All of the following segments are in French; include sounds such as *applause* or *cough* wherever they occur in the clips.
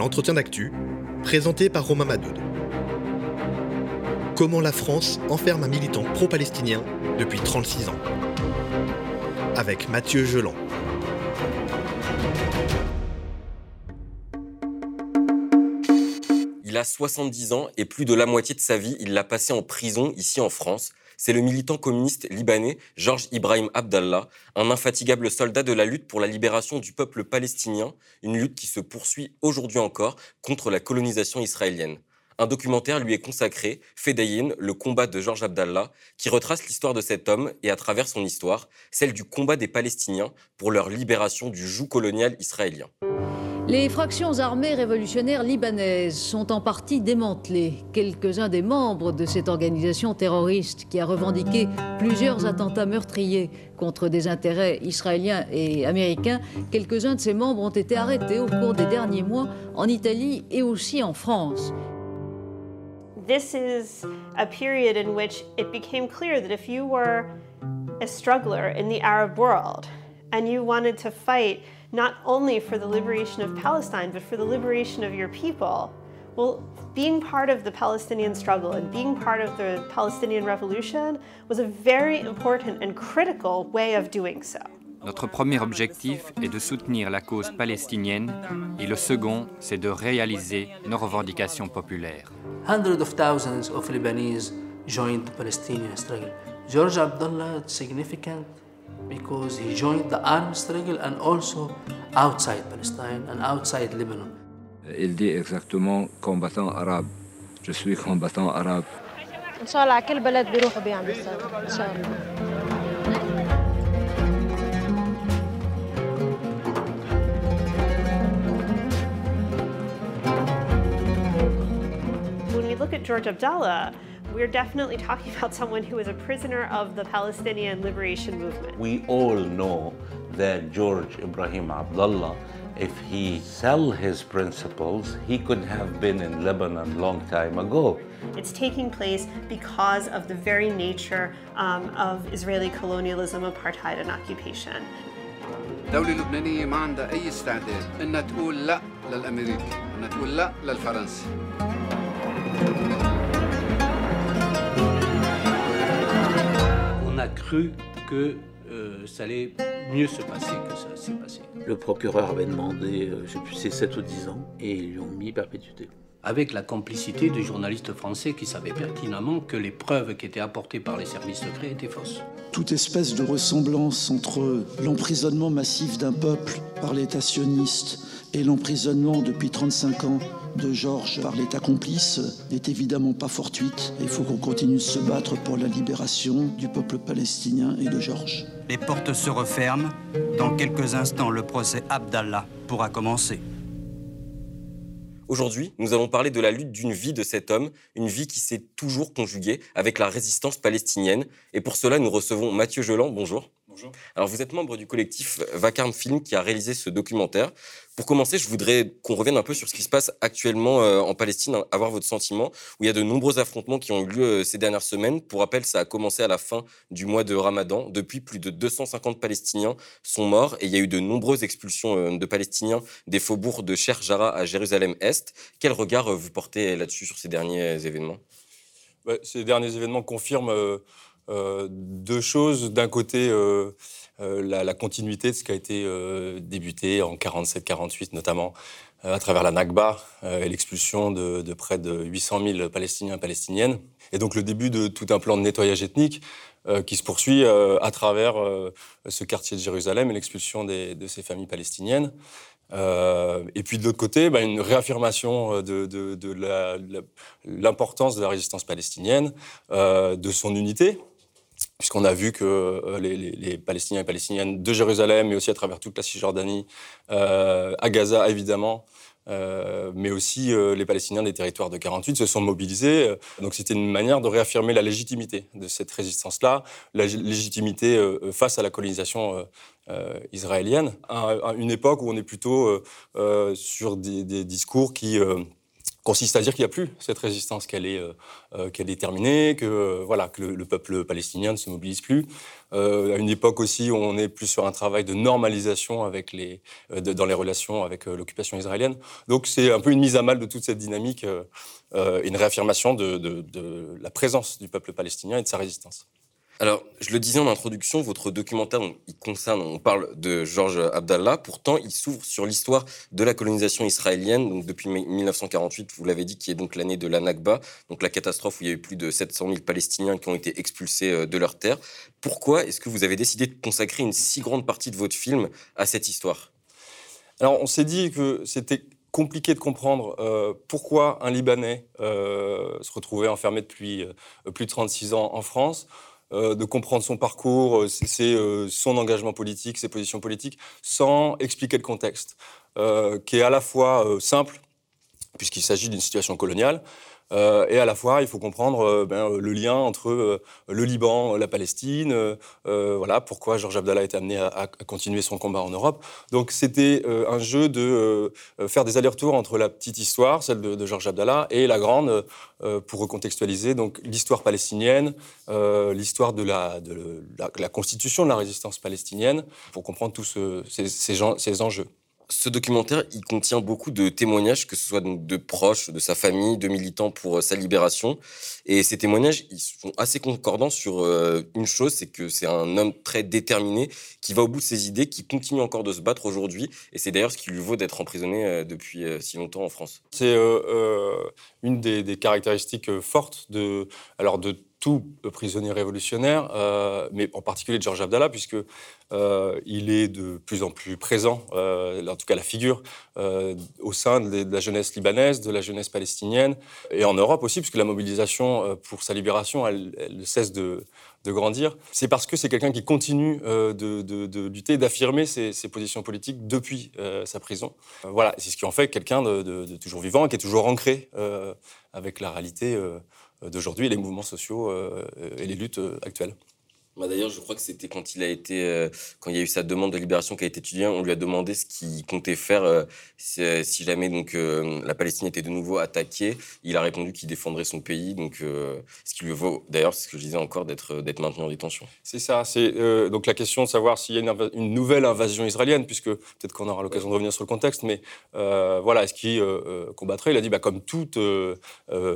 l'entretien d'actu, présenté par Romain Madoud. Comment la France enferme un militant pro-palestinien depuis 36 ans Avec Mathieu Geland. Il a 70 ans et plus de la moitié de sa vie, il l'a passé en prison ici en France c'est le militant communiste libanais Georges Ibrahim Abdallah, un infatigable soldat de la lutte pour la libération du peuple palestinien, une lutte qui se poursuit aujourd'hui encore contre la colonisation israélienne. Un documentaire lui est consacré, Fedayin, le combat de Georges Abdallah, qui retrace l'histoire de cet homme et à travers son histoire, celle du combat des Palestiniens pour leur libération du joug colonial israélien. Les fractions armées révolutionnaires libanaises sont en partie démantelées. Quelques-uns des membres de cette organisation terroriste qui a revendiqué plusieurs attentats meurtriers contre des intérêts israéliens et américains, quelques-uns de ces membres ont été arrêtés au cours des derniers mois en Italie et aussi en France. This is a period in which it became clear that if you were a struggler in the Arab world and you wanted to fight not only for the liberation of Palestine, but for the liberation of your people. Well, being part of the Palestinian struggle and being part of the Palestinian revolution was a very important and critical way of doing so. Notre premier objectif est de soutenir la cause palestinienne et le second, c'est de réaliser nos revendications populaires. Hundreds of thousands of Lebanese joined the Palestinian struggle. George Abdullah, significant because he joined the armed struggle and also outside Palestine and outside Lebanon. Il dit exactement combattant arabe. Je suis combattant arabe. إن شاء الله على كل بلد بيروحوا بيعملوا إن شاء الله. When we look at George Abdallah, we're definitely talking about *laughs* someone who was a prisoner of the Palestinian liberation movement. We all know that George Ibrahim Abdullah, if he sell his principles, he could have been in Lebanon long time ago. It's taking place because of the very nature um, of Israeli colonialism, apartheid, and occupation. الدولة اللبنانية ما عندها أي استعداد إنها تقول لا للأمريكي، إنها تقول لا للفرنسي. Cru que euh, ça allait mieux se passer que ça s'est passé. Le procureur avait demandé, euh, je sais plus, c'est 7 ou 10 ans, et ils lui ont mis perpétuité. Avec la complicité du journaliste français qui savait pertinemment que les preuves qui étaient apportées par les services secrets étaient fausses. Toute espèce de ressemblance entre l'emprisonnement massif d'un peuple par l'État sioniste et l'emprisonnement depuis 35 ans de Georges par l'État complice n'est évidemment pas fortuite. Il faut qu'on continue de se battre pour la libération du peuple palestinien et de Georges. Les portes se referment. Dans quelques instants, le procès Abdallah pourra commencer. Aujourd'hui, nous allons parler de la lutte d'une vie de cet homme, une vie qui s'est toujours conjuguée avec la résistance palestinienne. Et pour cela, nous recevons Mathieu Geland. Bonjour. Bonjour. Alors, vous êtes membre du collectif Vacarme Film qui a réalisé ce documentaire. Pour commencer, je voudrais qu'on revienne un peu sur ce qui se passe actuellement euh, en Palestine, hein, avoir votre sentiment, où il y a de nombreux affrontements qui ont eu lieu euh, ces dernières semaines. Pour rappel, ça a commencé à la fin du mois de Ramadan. Depuis, plus de 250 Palestiniens sont morts et il y a eu de nombreuses expulsions euh, de Palestiniens des faubourgs de Cher Jara à Jérusalem-Est. Quel regard vous portez là-dessus, sur ces derniers événements? Bah, Ces derniers événements confirment deux choses. D'un côté, euh, euh, la, continuité de ce qui a été débuté en 47-48, notamment à travers la Nakba et l'expulsion de, près de 800 000 Palestiniens et Palestiniennes. Et donc le début de tout un plan de nettoyage ethnique qui se poursuit à travers ce quartier de Jérusalem et l'expulsion de ces familles palestiniennes. et puis de l'autre côté, bah, une réaffirmation de l'importance de la résistance palestinienne, de son unité, puisqu'on a vu que euh, les, Palestiniens et Palestiniennes de Jérusalem, mais aussi à travers toute la Cisjordanie, euh, à Gaza évidemment, euh, mais aussi les Palestiniens des territoires de 48 se sont mobilisés. Donc c'était une manière de réaffirmer la légitimité de cette résistance-là, la légitimité face à la colonisation israélienne, à, une époque où on est plutôt sur des, discours qui consiste à dire qu'il n'y a plus cette résistance, qu'elle est, qu'elle est terminée, que, voilà, que le, peuple palestinien ne se mobilise plus. à une époque aussi où on est plus sur un travail de normalisation avec les, dans les relations avec l'occupation israélienne. Donc c'est un peu une mise à mal de toute cette dynamique, une réaffirmation de la présence du peuple palestinien et de sa résistance. Alors, je le disais en introduction, votre documentaire, il concerne, on parle de Georges Abdallah, pourtant il s'ouvre sur l'histoire de la colonisation israélienne, donc depuis 1948, vous l'avez dit, qui est donc l'année de la Nakba, donc la catastrophe où il y a eu plus de 700 000 Palestiniens qui ont été expulsés euh, de leur terre. Pourquoi est-ce que vous avez décidé de consacrer une si grande partie de votre film à cette histoire? Alors, on s'est dit que c'était compliqué de comprendre euh, pourquoi un Libanais euh, se retrouvait enfermé depuis plus de 36 ans en France. Euh, de comprendre son parcours, euh, c'est euh, son engagement politique, ses positions politiques, sans expliquer le contexte, qui est à la fois simple, puisqu'il s'agit d'une situation coloniale, euh, et à la fois, il faut comprendre euh, ben, euh, le lien entre le Liban, la Palestine, voilà pourquoi Georges Abdallah été amené à, continuer son combat en Europe. Donc c'était un jeu de faire des allers-retours entre la petite histoire, celle de, Georges Abdallah, et la grande, pour recontextualiser donc l'histoire palestinienne, l'histoire de la, constitution de la résistance palestinienne, pour comprendre tous ces enjeux. Ce documentaire, il contient beaucoup de témoignages, que ce soit donc de proches, de sa famille, de militants pour euh, sa libération. Et ces témoignages, ils sont assez concordants sur euh, une chose, c'est que c'est un homme très déterminé, qui va au bout de ses idées, qui continue encore de se battre aujourd'hui. Et c'est d'ailleurs ce qui lui vaut d'être emprisonné euh, depuis si longtemps en France. C'est une des, des, caractéristiques fortes de, alors de tout prisonnier révolutionnaire, euh, mais en particulier Georges Abdallah, puisque euh, il est de plus en plus présent, euh, en tout cas la figure, au sein de, la jeunesse libanaise, de la jeunesse palestinienne, et en Europe aussi, puisque la mobilisation pour sa libération, elle, elle cesse de, grandir. C'est parce que c'est quelqu'un qui continue de, lutter, d'affirmer ses, positions politiques depuis sa prison. voilà, c'est ce qui en fait quelqu'un de, toujours vivant, qui est toujours ancré avec la réalité d'aujourd'hui, les mouvements sociaux euh, et les luttes euh, actuelles. Bah, d'ailleurs, je crois que c'était quand il a été, euh, quand il y a eu sa demande de libération qui a été étudiée, on lui a demandé ce qu'il comptait faire euh, euh, si, jamais donc la Palestine était de nouveau attaquée. Il a répondu qu'il défendrait son pays, donc ce qui lui vaut, d'ailleurs, c'est ce que je disais encore, d'être d'être maintenu en détention. C'est ça. C'est donc la question de savoir s'il y a une, nouvelle invasion israélienne, puisque peut-être qu'on aura l'occasion de revenir sur le contexte, mais voilà, est-ce qu'il combattrait? Il a dit, bah, comme toute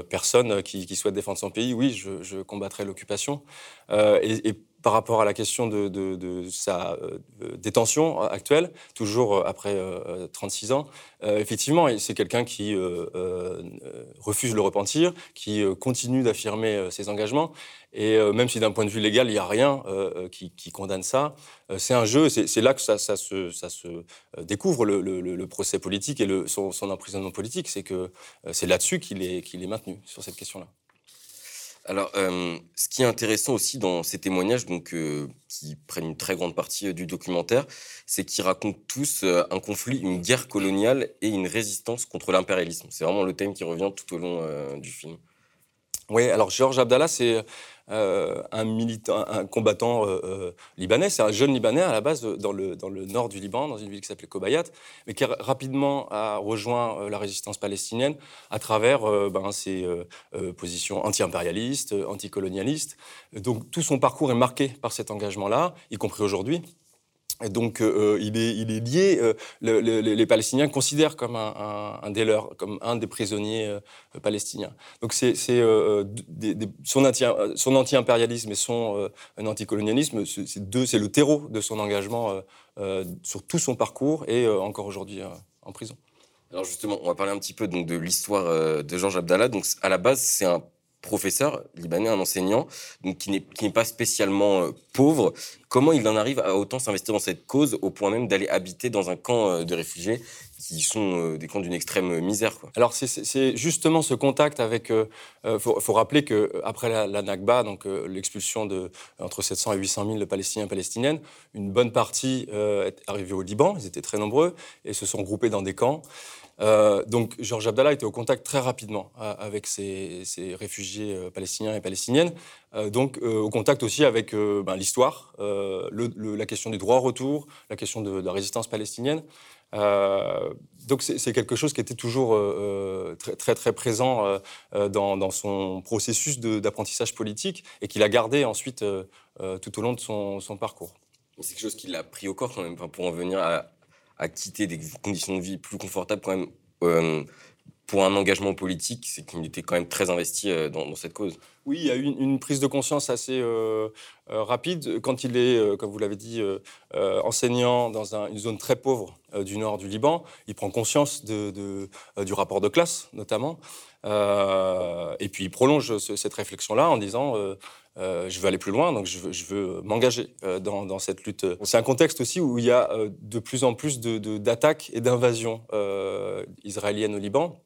personne qui, souhaite défendre son pays, oui, je combattrai l'occupation. Et, et par rapport à la question de, sa euh, détention actuelle, toujours euh, après 36 euh, ans, effectivement, c'est quelqu'un qui refuse le repentir, qui continue d'affirmer ses engagements. Et même si d'un point de vue légal, il n'y a rien qui, condamne ça, c'est un jeu, c'est là que ça, se, découvre le, procès politique et son, emprisonnement politique. C'est que c'est là-dessus qu'il est maintenu, sur cette question-là. Alors, euh, ce qui est intéressant aussi dans ces témoignages, donc, euh, qui prennent une très grande partie euh, du documentaire, c'est qu'ils racontent tous un conflit, une guerre coloniale et une résistance contre l'impérialisme. C'est vraiment le thème qui revient tout au long du film. Oui, alors Georges Abdallah, c'est euh, un, militant, un combattant euh, euh, libanais. C'est un jeune Libanais à la base dans le, dans le nord du Liban, dans une ville qui s'appelait Kobayat, mais qui rapidement a rejoint la résistance palestinienne à travers ben, ses positions anti-impérialistes, anticolonialistes. Donc tout son parcours est marqué par cet engagement-là, y compris aujourd'hui. Et donc, euh, il, est, il, est, lié. Euh, les Palestiniens considèrent comme un, des leurs, comme un des prisonniers euh, palestiniens. Donc, c'est son, anti, son anti-impérialisme et son anticolonialisme, c'est le terreau de son engagement sur tout son parcours et encore aujourd'hui en prison. Alors justement, on va parler un petit peu donc, de l'histoire de Georges Abdallah. Donc, à la base, c'est un professeur libanais, un enseignant, donc qui n'est pas spécialement euh, pauvre. Comment il en arrive à autant s'investir dans cette cause au point même d'aller habiter dans un camp euh, de réfugiés qui sont euh, des camps d'une extrême misère quoi. Alors c'est justement ce contact avec. Il faut, rappeler que après la, la Nakba, donc l'expulsion de entre 700 et 800 000 Palestiniens et Palestiniennes, une bonne partie est arrivée au Liban. Ils étaient très nombreux et se sont groupés dans des camps. Euh, donc Georges Abdallah était au contact très rapidement euh, avec ces, réfugiés euh, palestiniens et palestiniennes, donc au contact aussi avec ben, l'histoire, la question des droits au retour, la question de, la résistance palestinienne. donc c'est quelque chose qui était toujours très, très, présent dans, son processus d'apprentissage politique et qu'il a gardé ensuite tout au long de son, parcours. C'est quelque chose qu'il a pris au corps quand même, pour en venir à, quitter des conditions de vie plus confortables quand même pour un engagement politique, c'est qu'il était quand même très investi euh, dans, cette cause. Oui, il y a eu une, prise de conscience assez euh, euh, rapide quand il est, comme vous l'avez dit, enseignant dans une zone très pauvre du nord du Liban. Il prend conscience du rapport de classe, notamment. et puis il prolonge cette réflexion-là en disant je veux aller plus loin, donc je veux, m'engager dans, cette lutte. C'est un contexte aussi où il y a de plus en plus d'attaques et d'invasions israéliennes au Liban.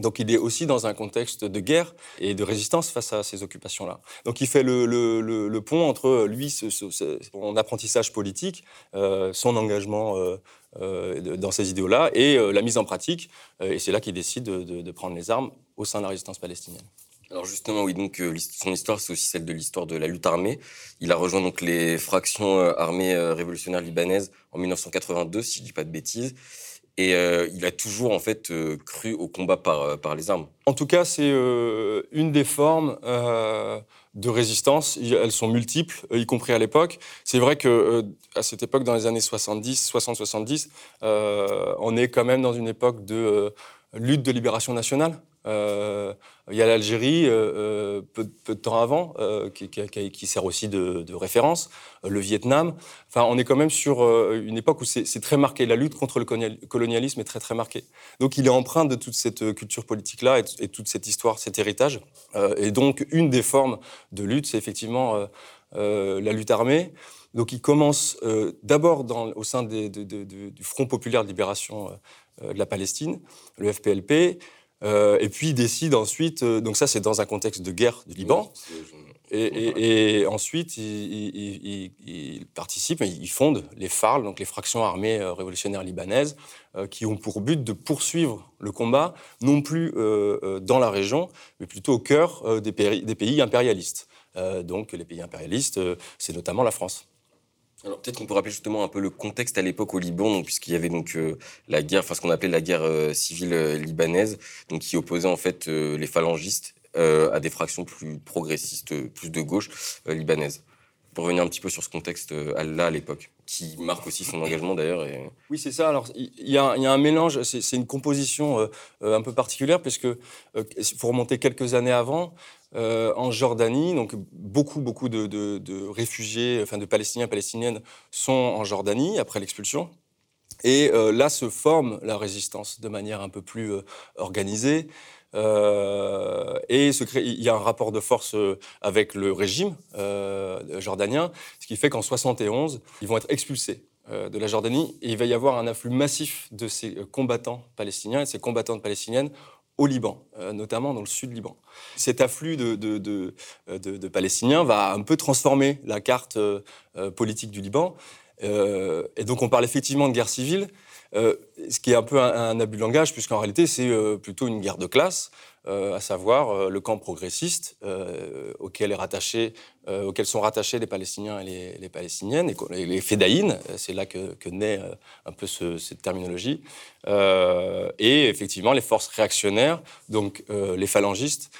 Donc il est aussi dans un contexte de guerre et de résistance face à ces occupations-là. Donc il fait le, pont entre lui, son apprentissage politique, euh, son engagement euh, euh, dans ces idéaux-là et la mise en pratique. et c'est là qu'il décide de, prendre les armes au sein de la résistance palestinienne. Alors justement, oui, donc son histoire, c'est aussi celle de l'histoire de la lutte armée. Il a rejoint donc les fractions armées révolutionnaires libanaises en 1982, si je dis pas de bêtises. Et euh, il a toujours en fait euh, cru au combat par, euh, par les armes. En tout cas, c'est une des formes de résistance. Elles sont multiples, y compris à l'époque. C'est vrai que à cette époque, dans les années 70, 60-70, on est quand même dans une époque de lutte de libération nationale. Euh, il y a l'Algérie, euh, euh, peu, de temps avant, qui, sert aussi de, référence, le Vietnam. Enfin, on est quand même sur une époque où c'est très marqué. La lutte contre le colonialisme est très, très marquée. Donc, il est empreint de toute cette culture politique-là et, toute cette histoire, cet héritage. et donc, une des formes de lutte, c'est effectivement la lutte armée. Donc, il commence d'abord au sein du Front populaire de libération de la Palestine, le FPLP, euh, et puis il décide ensuite, euh, donc ça c'est dans un contexte de guerre du Liban, et, ensuite il, participe, il fonde les FARL, donc les fractions armées euh, révolutionnaires libanaises, qui ont pour but de poursuivre le combat, non plus dans la région, mais plutôt au cœur des pays impérialistes. donc les pays impérialistes, c'est notamment la France. Peut-être qu'on peut rappeler justement un peu le contexte à l'époque au Liban, puisqu'il y avait donc euh, la guerre, enfin ce qu'on appelait la guerre euh, civile euh, libanaise, donc qui opposait en fait les phalangistes à des fractions plus progressistes, plus de gauche libanaises. Pour revenir un petit peu sur ce contexte là à l'époque, qui marque aussi son engagement d'ailleurs. Oui, c'est ça. Alors il y, a un mélange, c'est une composition un peu particulière, puisque il faut remonter quelques années avant. Euh, en Jordanie. Donc beaucoup, beaucoup de, réfugiés, enfin de Palestiniens, Palestiniennes sont en Jordanie après l'expulsion. Et euh, là se forme la résistance de manière un peu plus euh, organisée. et il y a un rapport de force avec le régime jordanien, ce qui fait qu'en 71, ils vont être expulsés de la Jordanie et il va y avoir un afflux massif de ces combattants palestiniens et ces combattantes palestiniennes au Liban, euh, notamment dans le sud Liban. Cet afflux de, de, Palestiniens va un peu transformer la carte euh, euh, politique du Liban. et donc on parle effectivement de guerre civile, ce qui est un peu un abus de langage, puisqu'en réalité c'est plutôt une guerre de classe. Euh, à savoir euh, le camp progressiste euh, auquel, sont rattachés les Palestiniens et les, Palestiniennes, et les Fédaïnes, c'est là que, naît un peu cette terminologie, et effectivement les forces réactionnaires, donc les phalangistes,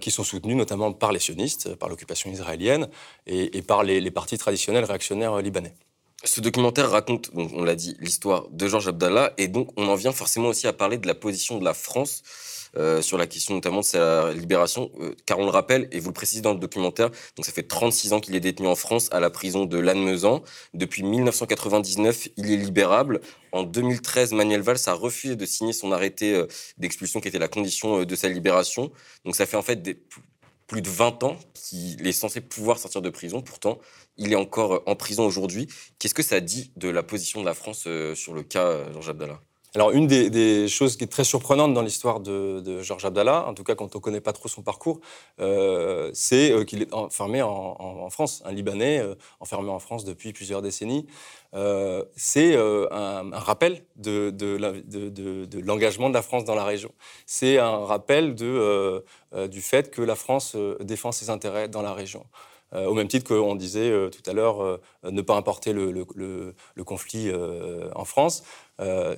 qui sont soutenus notamment par les sionistes, par l'occupation israélienne, et, par les, les partis traditionnels réactionnaires libanais. Ce documentaire raconte, on l'a dit, l'histoire de Georges Abdallah, et donc on en vient forcément aussi à parler de la position de la France euh, sur la question notamment de sa libération, euh, car on le rappelle, et vous le précisez dans le documentaire, donc ça fait 36 ans qu'il est détenu en France à la prison de Lannemezan. Depuis 1999, il est libérable. En 2013, Manuel Valls a refusé de signer son arrêté euh, d'expulsion qui était la condition de sa libération. Donc ça fait en fait plus de 20 ans qu'il est censé pouvoir sortir de prison. Pourtant, il est encore en prison aujourd'hui. Qu'est-ce que ça dit de la position de la France sur le cas Georges Abdallah alors, une des, choses qui est très surprenante dans l'histoire de, Georges Abdallah, en tout cas quand on ne connaît pas trop son parcours, euh, c'est euh, qu'il est enfermé en, France, un Libanais euh, enfermé en France depuis plusieurs décennies. c'est un, rappel de, l'engagement de la France dans la région. C'est un rappel du fait que la France défend ses intérêts dans la région. au même titre qu'on disait tout à l'heure ne pas importer le conflit en France,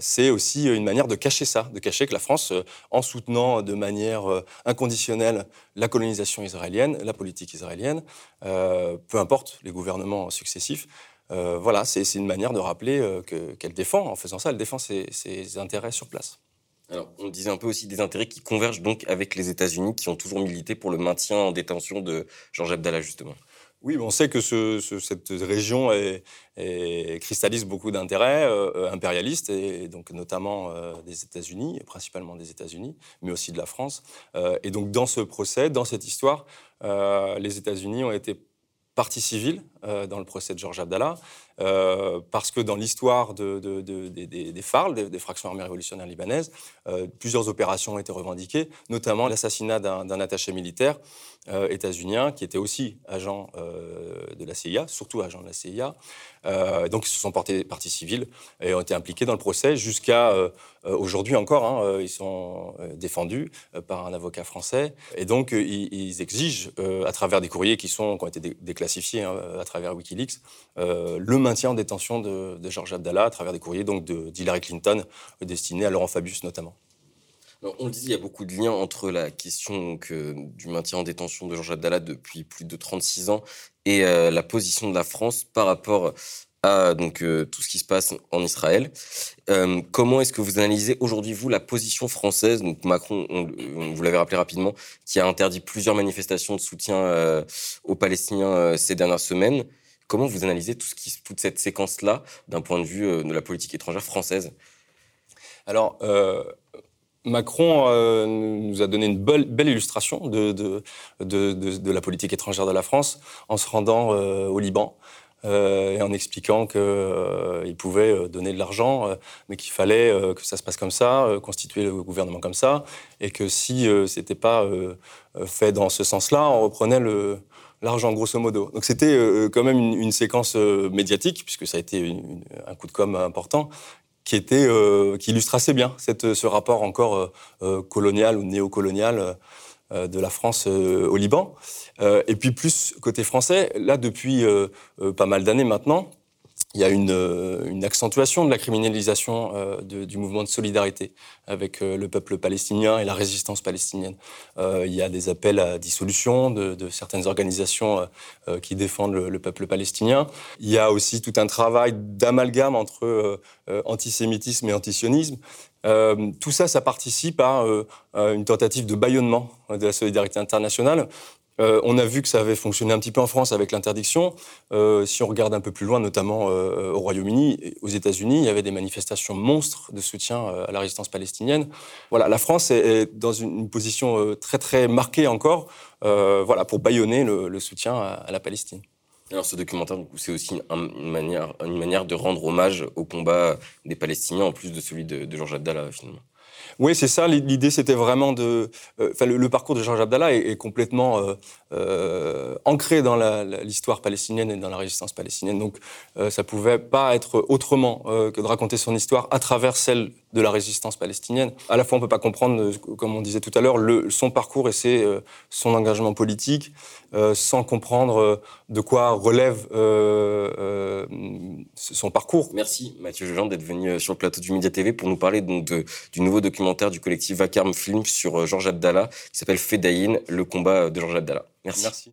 c'est aussi une manière de cacher ça, de cacher que la France, en soutenant de manière inconditionnelle la colonisation israélienne, la politique israélienne, peu importe les gouvernements successifs, voilà, c'est une manière de rappeler qu'elle défend, en faisant ça, elle défend ses intérêts sur place. Alors, on disait un peu aussi des intérêts qui convergent donc avec les États-Unis, qui ont toujours milité pour le maintien en détention de Georges Abdallah, justement. Oui, on sait que cette région cristallise beaucoup d'intérêts euh, impérialistes, et donc notamment euh, des États-Unis, principalement des États-Unis, mais aussi de la France. Euh, et donc dans ce procès, dans cette histoire, les États-Unis ont été partie civile dans le procès de Georges Abdallah. Euh, parce que dans l'histoire de, des FARL, des, fractions armées révolutionnaires libanaises, euh, plusieurs opérations ont été revendiquées, notamment l'assassinat d'un attaché militaire euh, états-unien qui était aussi agent de la CIA, surtout agent de la CIA. donc ils se sont portés partie civile et ont été impliqués dans le procès jusqu'à aujourd'hui encore. Hein, ils sont défendus par un avocat français et donc ils, exigent, à travers des courriers qui, sont, qui ont été déclassifiés hein, travers Wikileaks, le maintien en détention de, Georges Abdallah à travers des courriers donc d'Hillary Clinton destinés à Laurent Fabius notamment. on le dit, il y a beaucoup de liens entre la question euh, du maintien en détention de Georges Abdallah depuis plus de 36 ans et euh, la position de la France par rapport à donc, euh, tout ce qui se passe en Israël. comment est-ce que vous analysez aujourd'hui, vous, la position française donc Macron, vous l'avez rappelé rapidement, qui a interdit plusieurs manifestations de soutien aux Palestiniens ces dernières semaines? Comment vous analysez tout ce qui, toute cette séquence-là d'un point de vue euh, de la politique étrangère française? Alors, euh, Macron euh, nous a donné une belle, illustration de, la politique étrangère de la France en se rendant au Liban. Et en expliquant qu'il pouvait donner de l'argent, mais qu'il fallait que ça se passe comme ça, constituer le gouvernement comme ça, et que si ce n'était pas fait dans ce sens-là, on reprenait l'argent, grosso modo. Donc c'était euh, quand même une, séquence euh, médiatique, puisque ça a été un coup de com important, qui, était, euh, qui illustre assez bien ce rapport encore colonial ou néocolonial de la France au Liban. Et puis plus côté français, là depuis pas mal d'années maintenant, il y a une, euh, accentuation de la criminalisation euh, du mouvement de solidarité avec euh, le peuple palestinien et la résistance palestinienne. il y a des appels à dissolution de, certaines organisations qui défendent le, peuple palestinien. Il y a aussi tout un travail d'amalgame entre antisémitisme et antisionisme. tout ça, ça participe à une tentative de bâillonnement de la solidarité internationale euh, on a vu que ça avait fonctionné un petit peu en France avec l'interdiction. Euh, si on regarde un peu plus loin, notamment euh, au Royaume-Uni, aux États-Unis, il y avait des manifestations monstres de soutien à la résistance palestinienne. Voilà, la France est, dans une, position très très marquée encore, voilà, pour bâillonner le, soutien à, la Palestine. Alors ce documentaire, c'est aussi une manière, une manière de rendre hommage au combat des Palestiniens, en plus de celui de, de Georges Abdallah, finalement. Oui, c'est ça. L'idée, c'était vraiment de. Euh, le, parcours de Georges Abdallah est, complètement euh, euh, ancré dans l'histoire palestinienne et dans la résistance palestinienne. Donc, ça pouvait pas être autrement que de raconter son histoire à travers celle de la résistance palestinienne. À la fois, on peut pas comprendre, comme on disait tout à l'heure, son parcours et son engagement politique, sans comprendre de quoi relève son parcours. Merci, Mathieu Jean, d'être venu sur le plateau du Média TV pour nous parler donc du nouveau documentaire du collectif Vacarme Film sur euh, Georges Abdallah, qui s'appelle Fedaïn, le combat de Georges Abdallah. Merci. Merci.